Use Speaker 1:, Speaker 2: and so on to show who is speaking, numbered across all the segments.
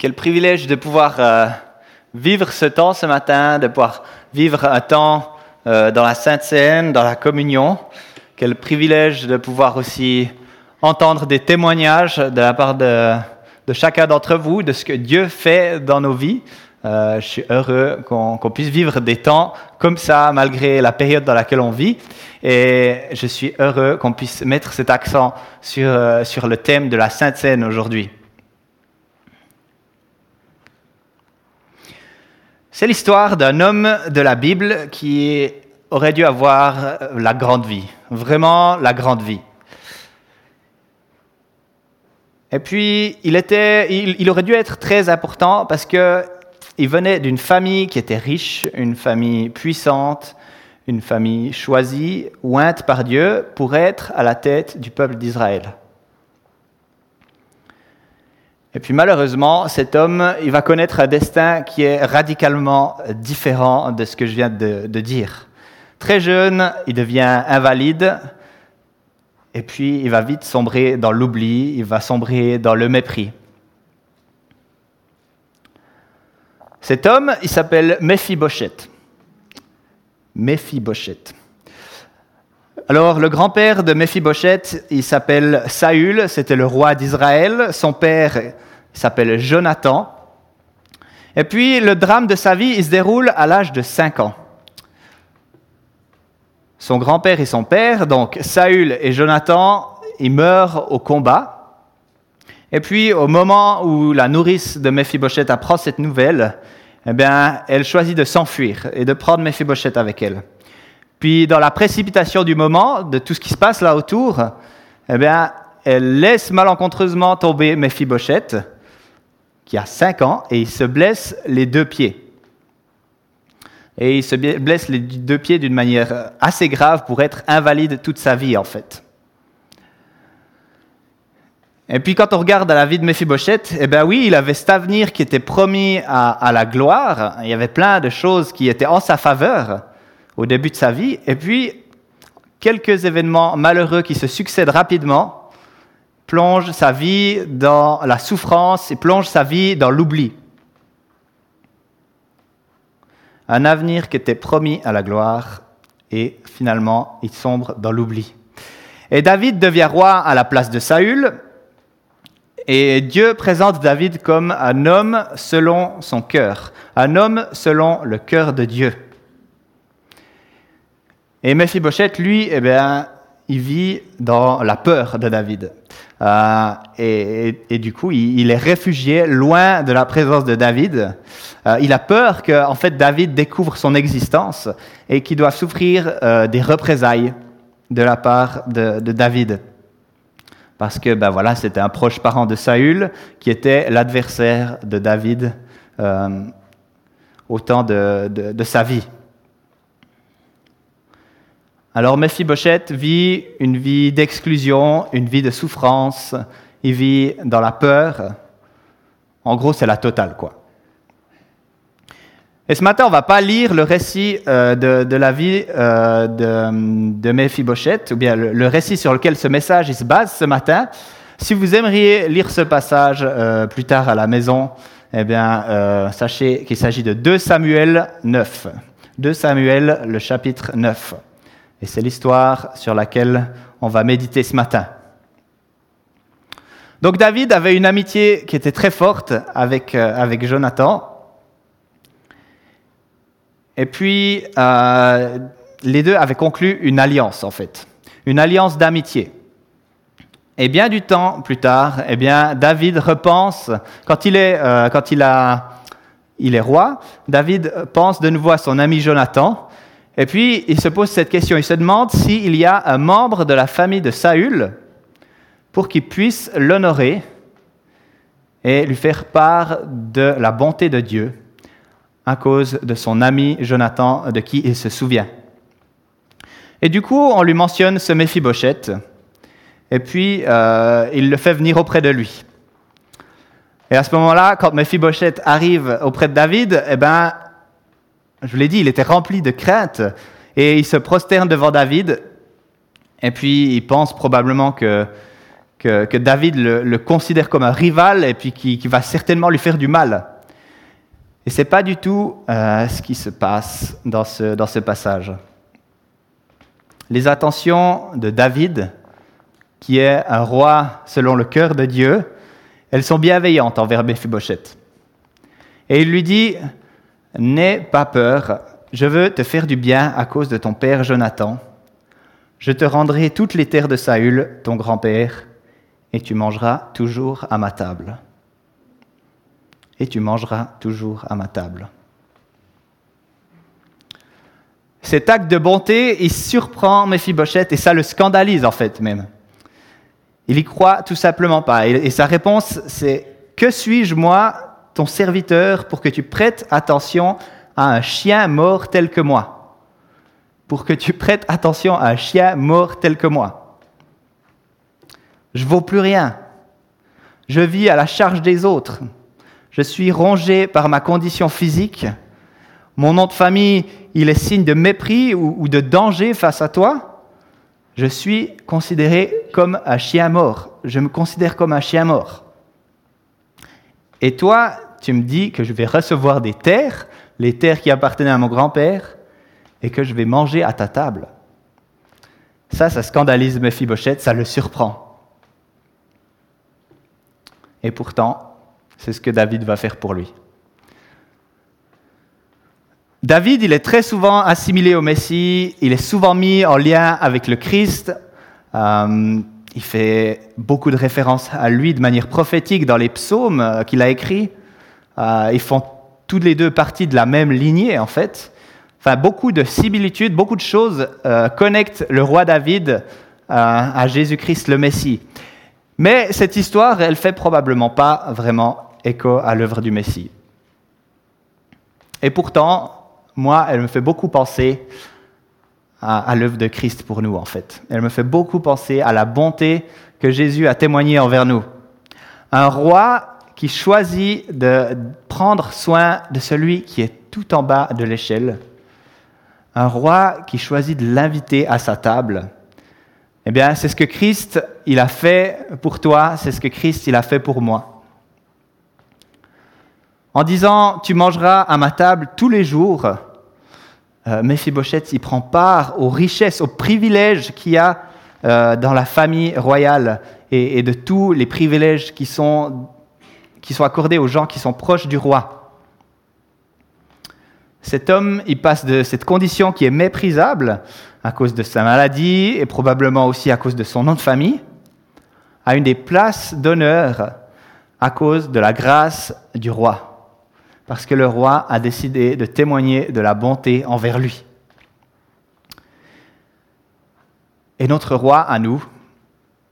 Speaker 1: Quel privilège de pouvoir euh, vivre ce temps ce matin, de pouvoir vivre un temps euh, dans la Sainte Seine, dans la communion. Quel privilège de pouvoir aussi entendre des témoignages de la part de, de chacun d'entre vous de ce que Dieu fait dans nos vies. Euh, je suis heureux qu'on puisse vivre des temps comme ça, malgré la période dans laquelle on vit. Et je suis heureux qu'on puisse mettre cet accent sur, euh, sur le thème de la Sainte Seine aujourd'hui. C'est l'histoire d'un homme de la Bible qui aurait dû avoir la grande vie, vraiment la grande vie. Et puis, il, était, il, aurait dû être très important parce qu'il venait d'une famille qui était riche, une famille puissante, une famille choisie, ointe par Dieu pour être à la tête du peuple d'Israël. Et puis malheureusement, cet homme, il va connaître un destin qui est radicalement différent de ce que je viens de, dire. Très jeune, il devient invalide, et puis il va vite sombrer dans l'oubli, il va sombrer dans le mépris. Cet homme, il s'appelle Mephibosheth. Mephibosheth. Alors, le grand-père de Mephibosheth, il s'appelle Saül, c'était le roi d'Israël. Son père, s'appelle Jonathan. Et puis, le drame de sa vie, il se déroule à l'âge de 5 ans. Son grand-père et son père, donc Saül et Jonathan, ils meurent au combat. Et puis, au moment où la nourrice de Mephibosheth apprend cette nouvelle, eh bien, elle choisit de s'enfuir et de prendre Mephibosheth avec elle. Puis dans la précipitation du moment, de tout ce qui se passe là autour, eh bien, elle laisse malencontreusement tomber Mephibosheth, qui a 5 ans, et il se blesse les deux pieds. Et il se blesse les deux pieds d'une manière assez grave pour être invalide toute sa vie, en fait. Et puis quand on regarde à la vie de Mephibosheth, eh bien oui, il avait cet avenir qui était promis à, à la gloire. Il y avait plein de choses qui étaient en sa faveur au début de sa vie, et puis quelques événements malheureux qui se succèdent rapidement plongent sa vie dans la souffrance et plongent sa vie dans l'oubli. Un avenir qui était promis à la gloire, et finalement il sombre dans l'oubli. Et David devient roi à la place de Saül, et Dieu présente David comme un homme selon son cœur, un homme selon le cœur de Dieu. Et Mephibosheth, lui, eh bien, il vit dans la peur de David. Euh, et, du coup, il, est réfugié loin de la présence de David. Euh, il a peur que, fait, David découvre son existence et qu'il doive souffrir euh, des représailles de la part de, David. Parce que, ben c'était un proche parent de Saül qui était l'adversaire de David au temps de sa vie. Alors Mephibosheth vit une vie d'exclusion, une vie de souffrance, il vit dans la peur. En gros, c'est la totale, quoi. Et ce matin, on ne va pas lire le récit euh, de, la vie euh, de, de Mephibosheth, ou bien le, récit sur lequel ce message se base ce matin. Si vous aimeriez lire ce passage euh, plus tard à la maison, eh bien, sachez qu'il s'agit de 2 Samuel 9. 2 Samuel, le chapitre 9. Et c'est l'histoire sur laquelle on va méditer ce matin. Donc David avait une amitié qui était très forte avec, euh, Jonathan. Et puis, euh, les deux avaient conclu une alliance, en fait. Une alliance d'amitié. Et bien du temps plus tard, eh bien, David repense, quand il est, euh, roi, David pense de nouveau à son ami Jonathan, et puis, il se pose cette question. Il se demande s'il y a un membre de la famille de Saül pour qu'il puisse l'honorer et lui faire part de la bonté de Dieu à cause de son ami Jonathan, de qui il se souvient. Et du coup, on lui mentionne ce Méphibosheth, et puis euh, il le fait venir auprès de lui. Et à ce moment-là, quand Méphibosheth arrive auprès de David, eh ben, je l'ai dit, il était rempli de crainte et il se prosterne devant David. Et puis il pense probablement que que, David le, considère comme un rival et puis qui, va certainement lui faire du mal. Et ce n'est pas du tout euh, ce qui se passe dans ce, dans ce passage. Les attentions de David, qui est un roi selon le cœur de Dieu, elles sont bienveillantes envers Mephibosheth. Et il lui dit, N'aie pas peur, je veux te faire du bien à cause de ton père Jonathan. Je te rendrai toutes les terres de Saül, ton grand-père, et tu mangeras toujours à ma table. Et tu mangeras toujours à ma table. Cet acte de bonté, il surprend Mephibosheth et ça le scandalise en fait même. Il y croit tout simplement pas. Et, sa réponse, c'est Que suis-je moi, ton serviteur, pour que tu prêtes attention à un chien mort tel que moi Pour que tu prêtes attention à un chien mort tel que moi. Je vaux plus rien. Je vis à la charge des autres. Je suis rongé par ma condition physique. Mon nom de famille, il est signe de mépris ou, de danger face à toi. Je suis considéré comme un chien mort. Je me considère comme un chien mort. Et toi, tu me dis que je vais recevoir des terres, les terres qui appartenaient à mon grand-père, et que je vais manger à ta table. Ça, ça scandalise Mephibosheth, ça le surprend. Et pourtant, c'est ce que David va faire pour lui. David, il est très souvent assimilé au Messie, il est souvent mis en lien avec le Christ. Euh, il fait beaucoup de références à lui de manière prophétique dans les psaumes euh, qu'il a écrits. Euh, ils font tous les deux partie de la même lignée, en fait. Enfin, beaucoup de similitudes, beaucoup de choses connectent le roi David à Jésus-Christ le Messie. Mais cette histoire, elle fait probablement pas vraiment écho à l'œuvre du Messie. Et pourtant, moi, elle me fait beaucoup penser à, l'œuvre de Christ pour nous, en fait. Elle me fait beaucoup penser à la bonté que Jésus a témoignée envers nous. Un roi qui choisit de prendre soin de celui qui est tout en bas de l'échelle. Un roi qui choisit de l'inviter à sa table eh bien, c'est ce que Christ, il a fait pour toi, c'est ce que Christ, il a fait pour moi. En disant, tu mangeras à ma table tous les jours, euh, Mephibosheth, il prend part aux richesses, aux privilèges qu'il y a euh, dans la famille royale et, de tous les privilèges qui sont, qui sont accordés aux gens qui sont proches du roi. Cet homme, il passe de cette condition qui est méprisable à cause de sa maladie et probablement aussi à cause de son nom de famille, à une des places d'honneur à cause de la grâce du roi, parce que le roi a décidé de témoigner de la bonté envers lui. Et notre roi à nous,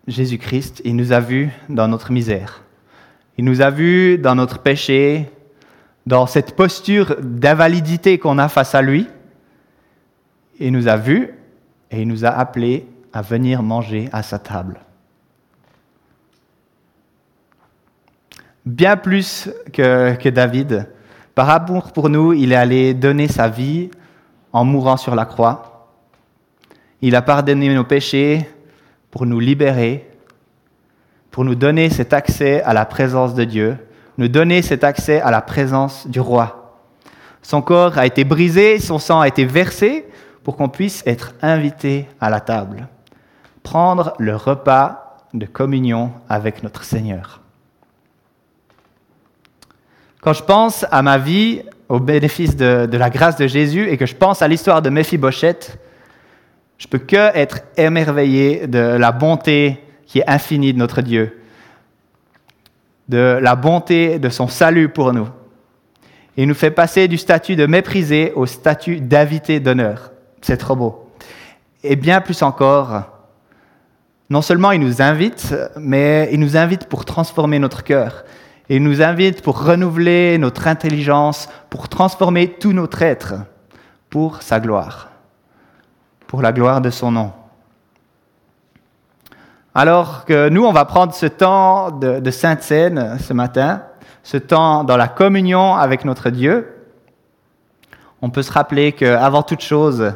Speaker 1: Jésus-Christ, il nous a vus dans notre misère. Il nous a vus dans notre péché, dans cette posture d'invalidité qu'on a face à lui. Il nous a vus et il nous a appelés à venir manger à sa table. Bien plus que, David, par amour pour nous, il est allé donner sa vie en mourant sur la croix. Il a pardonné nos péchés pour nous libérer, pour nous donner cet accès à la présence de Dieu, nous donner cet accès à la présence du roi. Son corps a été brisé, son sang a été versé pour qu'on puisse être invité à la table, prendre le repas de communion avec notre Seigneur. Quand je pense à ma vie, au bénéfice de, la grâce de Jésus, et que je pense à l'histoire de Mephibosheth, je peux que être émerveillé de la bonté qui est infinie de notre Dieu, de la bonté de son salut pour nous. Il nous fait passer du statut de méprisé au statut d'invité d'honneur. C'est trop beau. Et bien plus encore, non seulement il nous invite, mais il nous invite pour transformer notre cœur. Il nous invite pour renouveler notre intelligence, pour transformer tout notre être pour sa gloire, pour la gloire de son nom. Alors que nous, on va prendre ce temps de, de Sainte Seine ce matin, ce temps dans la communion avec notre Dieu, on peut se rappeler qu'avant toute chose,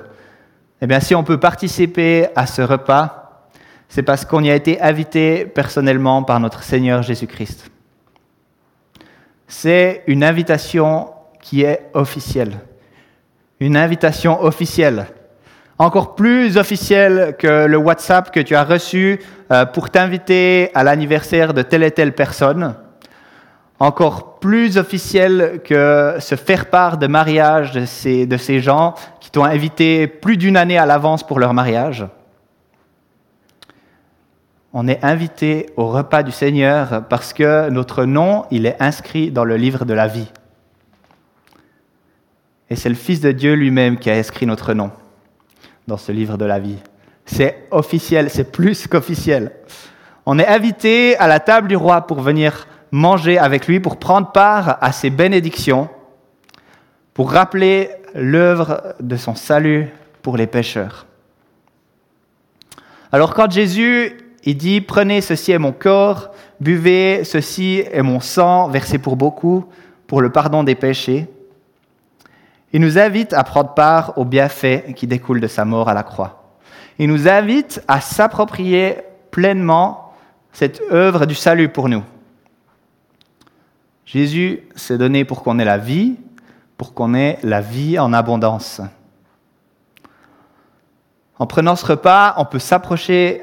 Speaker 1: eh bien, si on peut participer à ce repas, c'est parce qu'on y a été invité personnellement par notre Seigneur Jésus-Christ. C'est une invitation qui est officielle. Une invitation officielle. Encore plus officielle que le WhatsApp que tu as reçu euh, pour t'inviter à l'anniversaire de telle et telle personne. Encore plus officielle que se faire part de mariage de ces, de ces gens qui t'ont invité plus d'une année à l'avance pour leur mariage. On est invité au repas du Seigneur parce que notre nom, il est inscrit dans le livre de la vie. Et c'est le Fils de Dieu lui-même qui a inscrit notre nom dans ce livre de la vie. C'est officiel, c'est plus qu'officiel. On est invité à la table du roi pour venir manger avec lui, pour prendre part à ses bénédictions, pour rappeler l'œuvre de son salut pour les pécheurs. Alors quand Jésus il dit, prenez ceci est mon corps, buvez ceci est mon sang versé pour beaucoup, pour le pardon des péchés, il nous invite à prendre part aux bienfaits qui découlent de sa mort à la croix. Il nous invite à s'approprier pleinement cette œuvre du salut pour nous. Jésus s'est donné pour qu'on ait la vie, pour qu'on ait la vie en abondance. En prenant ce repas, on peut s'approcher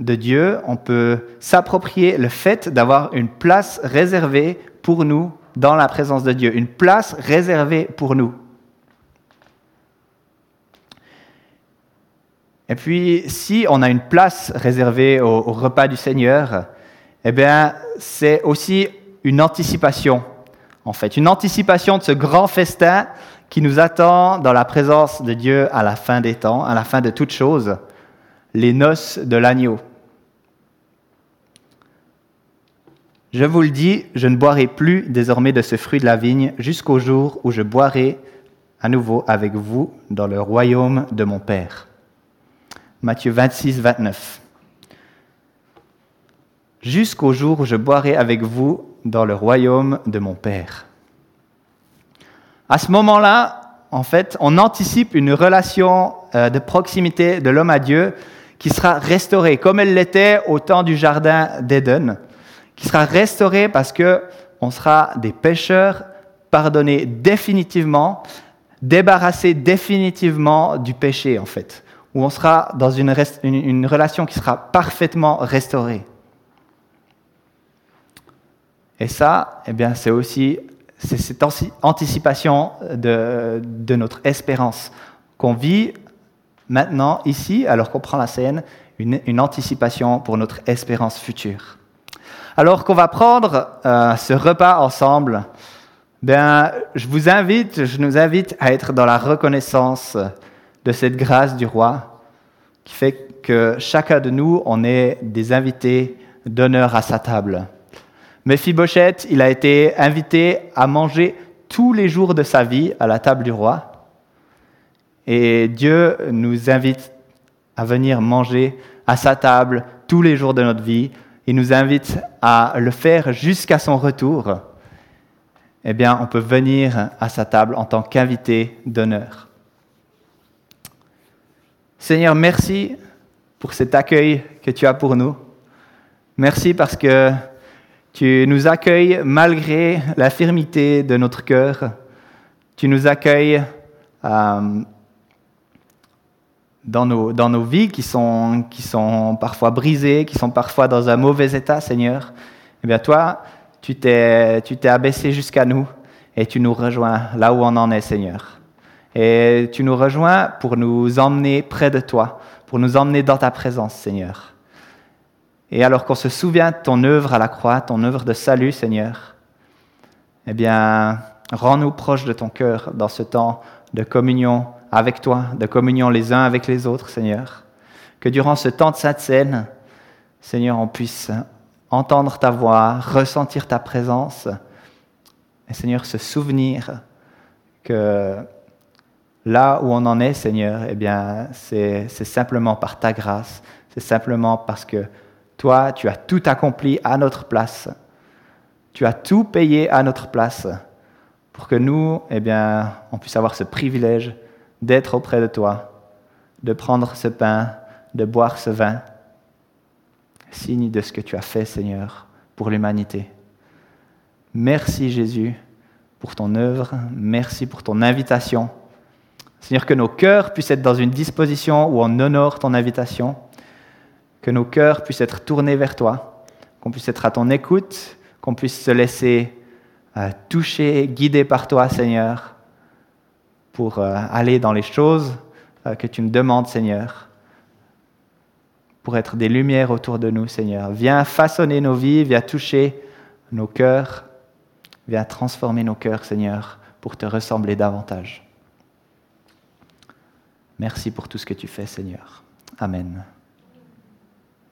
Speaker 1: de Dieu, on peut s'approprier le fait d'avoir une place réservée pour nous dans la présence de Dieu, une place réservée pour nous. Et puis, si on a une place réservée au, repas du Seigneur, eh bien, c'est aussi une anticipation, en fait, une anticipation de ce grand festin qui nous attend dans la présence de Dieu à la fin des temps, à la fin de toutes choses, les noces de l'agneau. Je vous le dis, je ne boirai plus désormais de ce fruit de la vigne jusqu'au jour où je boirai à nouveau avec vous dans le royaume de mon Père. Matthieu 26, 29. Jusqu'au jour où je boirai avec vous dans le royaume de mon Père. À ce moment-là, en fait, on anticipe une relation euh, de proximité de l'homme à Dieu qui sera restaurée, comme elle l'était au temps du jardin d'Éden, qui sera restaurée parce que on sera des pécheurs pardonnés définitivement, débarrassés définitivement du péché, en fait où on sera dans une, relation qui sera parfaitement restaurée. Et ça, eh bien, c'est aussi cette anticipation de, notre espérance qu'on vit maintenant, ici, alors qu'on prend la scène, une, anticipation pour notre espérance future. Alors qu'on va prendre euh, ce repas ensemble, ben, je vous invite, je nous invite à être dans la reconnaissance de cette grâce du roi qui fait que chacun de nous, on est des invités d'honneur à sa table. Mephibosheth, il a été invité à manger tous les jours de sa vie à la table du roi. Et Dieu nous invite à venir manger à sa table tous les jours de notre vie. Il nous invite à le faire jusqu'à son retour. Eh bien, on peut venir à sa table en tant qu'invité d'honneur. Seigneur, merci pour cet accueil que tu as pour nous. Merci parce que tu nous accueilles malgré l'infirmité de notre cœur. Tu nous accueilles euh, dans, nos, dans nos vies qui sont, qui sont parfois brisées, qui sont parfois dans un mauvais état, Seigneur. Eh bien, toi, tu t'es abaissé jusqu'à nous et tu nous rejoins là où on en est, Seigneur. Et tu nous rejoins pour nous emmener près de toi, pour nous emmener dans ta présence, Seigneur. Et alors qu'on se souvient de ton œuvre à la croix, ton œuvre de salut, Seigneur, eh bien, rends-nous proches de ton cœur dans ce temps de communion avec toi, de communion les uns avec les autres, Seigneur. Que durant ce temps de sainte scène, Seigneur, on puisse entendre ta voix, ressentir ta présence, et Seigneur, se souvenir que Là où on en est, Seigneur, eh bien, c'est simplement par ta grâce, c'est simplement parce que toi, tu as tout accompli à notre place. Tu as tout payé à notre place pour que nous, eh bien, on puisse avoir ce privilège d'être auprès de toi, de prendre ce pain, de boire ce vin. signe de ce que tu as fait, Seigneur, pour l'humanité. Merci Jésus pour ton œuvre, merci pour ton invitation. Seigneur, que nos cœurs puissent être dans une disposition où on honore ton invitation, que nos cœurs puissent être tournés vers toi, qu'on puisse être à ton écoute, qu'on puisse se laisser euh, toucher, guider par toi, Seigneur, pour euh, aller dans les choses euh, que tu me demandes, Seigneur, pour être des lumières autour de nous, Seigneur. Viens façonner nos vies, viens toucher nos cœurs, viens transformer nos cœurs, Seigneur, pour te ressembler davantage. Merci pour tout ce que tu fais, Seigneur. Amen.